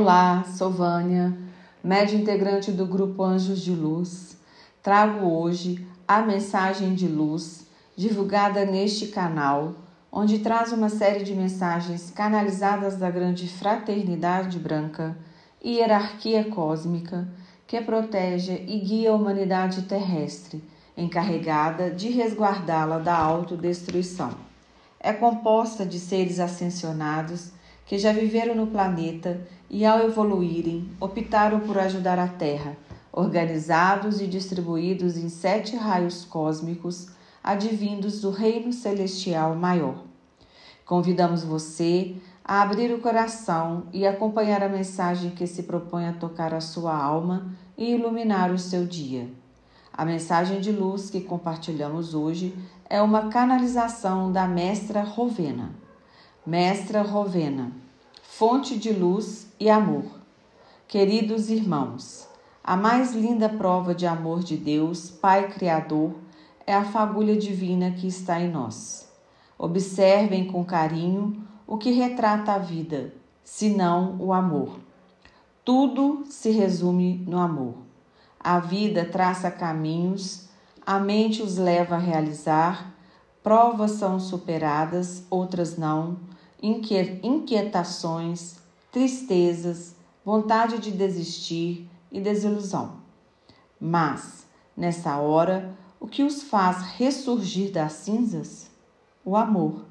Olá, sou Vânia, média integrante do grupo Anjos de Luz. Trago hoje a mensagem de luz divulgada neste canal, onde traz uma série de mensagens canalizadas da grande fraternidade branca e hierarquia cósmica que protege e guia a humanidade terrestre, encarregada de resguardá-la da autodestruição. É composta de seres ascensionados que já viveram no planeta e, ao evoluírem, optaram por ajudar a Terra, organizados e distribuídos em sete raios cósmicos advindos do Reino Celestial Maior. Convidamos você a abrir o coração e acompanhar a mensagem que se propõe a tocar a sua alma e iluminar o seu dia. A mensagem de luz que compartilhamos hoje é uma canalização da Mestra Rovena. Mestra Rovena, fonte de luz e amor. Queridos irmãos, a mais linda prova de amor de Deus, Pai Criador, é a fagulha divina que está em nós. Observem com carinho o que retrata a vida, senão o amor. Tudo se resume no amor. A vida traça caminhos, a mente os leva a realizar, provas são superadas, outras não inquietações, tristezas, vontade de desistir e desilusão. Mas, nessa hora, o que os faz ressurgir das cinzas? O amor.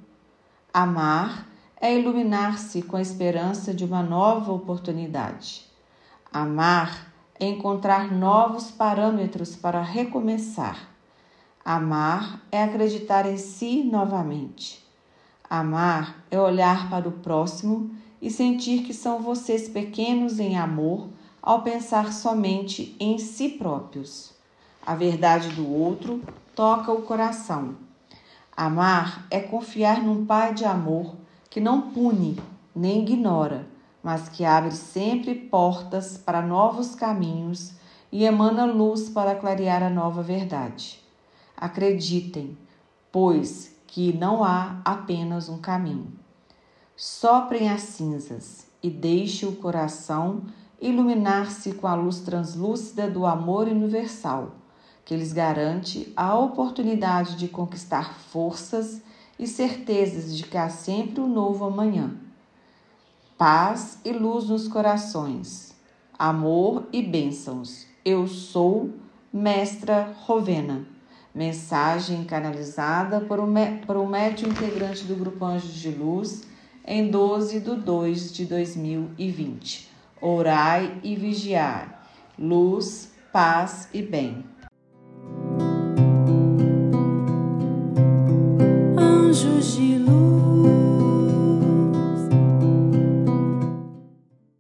Amar é iluminar-se com a esperança de uma nova oportunidade. Amar é encontrar novos parâmetros para recomeçar. Amar é acreditar em si novamente. Amar é olhar para o próximo e sentir que são vocês pequenos em amor ao pensar somente em si próprios. A verdade do outro toca o coração. Amar é confiar num Pai de amor que não pune nem ignora, mas que abre sempre portas para novos caminhos e emana luz para clarear a nova verdade. Acreditem, pois que não há apenas um caminho. Soprem as cinzas e deixe o coração iluminar-se com a luz translúcida do amor universal, que lhes garante a oportunidade de conquistar forças e certezas de que há sempre um novo amanhã. Paz e luz nos corações, amor e bênçãos. Eu sou Mestra Rovena. Mensagem canalizada por um, por um médium integrante do Grupo Anjos de Luz em 12 de 2 de 2020. Orai e vigiai. Luz, paz e bem. Anjos de luz.